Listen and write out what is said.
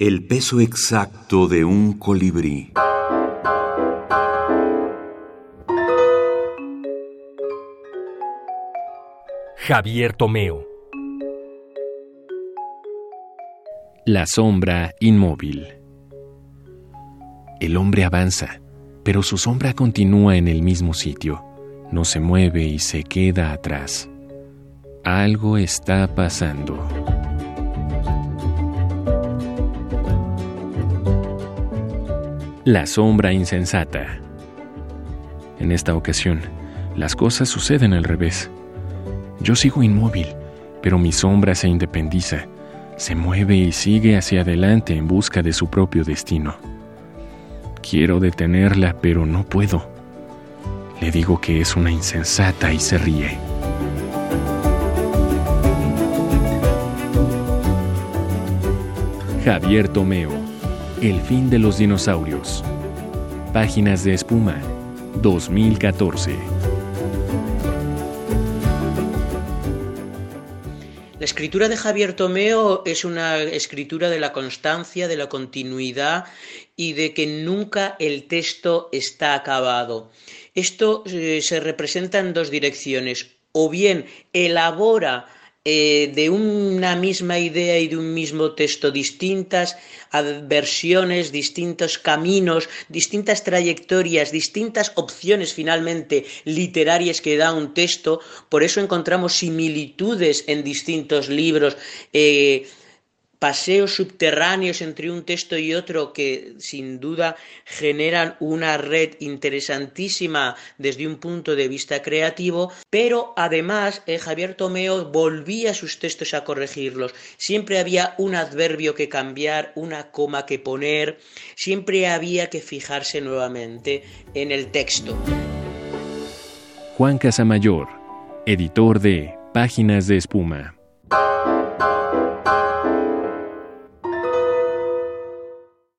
El peso exacto de un colibrí. Javier Tomeo. La sombra inmóvil. El hombre avanza, pero su sombra continúa en el mismo sitio. No se mueve y se queda atrás. Algo está pasando. La sombra insensata. En esta ocasión, las cosas suceden al revés. Yo sigo inmóvil, pero mi sombra se independiza, se mueve y sigue hacia adelante en busca de su propio destino. Quiero detenerla, pero no puedo. Le digo que es una insensata y se ríe. Javier Tomeo, El fin de los dinosaurios. Páginas de espuma, 2014. La escritura de Javier Tomeo es una escritura de la constancia, de la continuidad y de que nunca el texto está acabado. Esto eh, se representa en dos direcciones. O bien elabora eh, de una misma idea y de un mismo texto distintas versiones, distintos caminos, distintas trayectorias, distintas opciones finalmente literarias que da un texto. Por eso encontramos similitudes en distintos libros. Eh, paseos subterráneos entre un texto y otro que sin duda generan una red interesantísima desde un punto de vista creativo, pero además eh, Javier Tomeo volvía sus textos a corregirlos. Siempre había un adverbio que cambiar, una coma que poner, siempre había que fijarse nuevamente en el texto. Juan Casamayor, editor de Páginas de Espuma.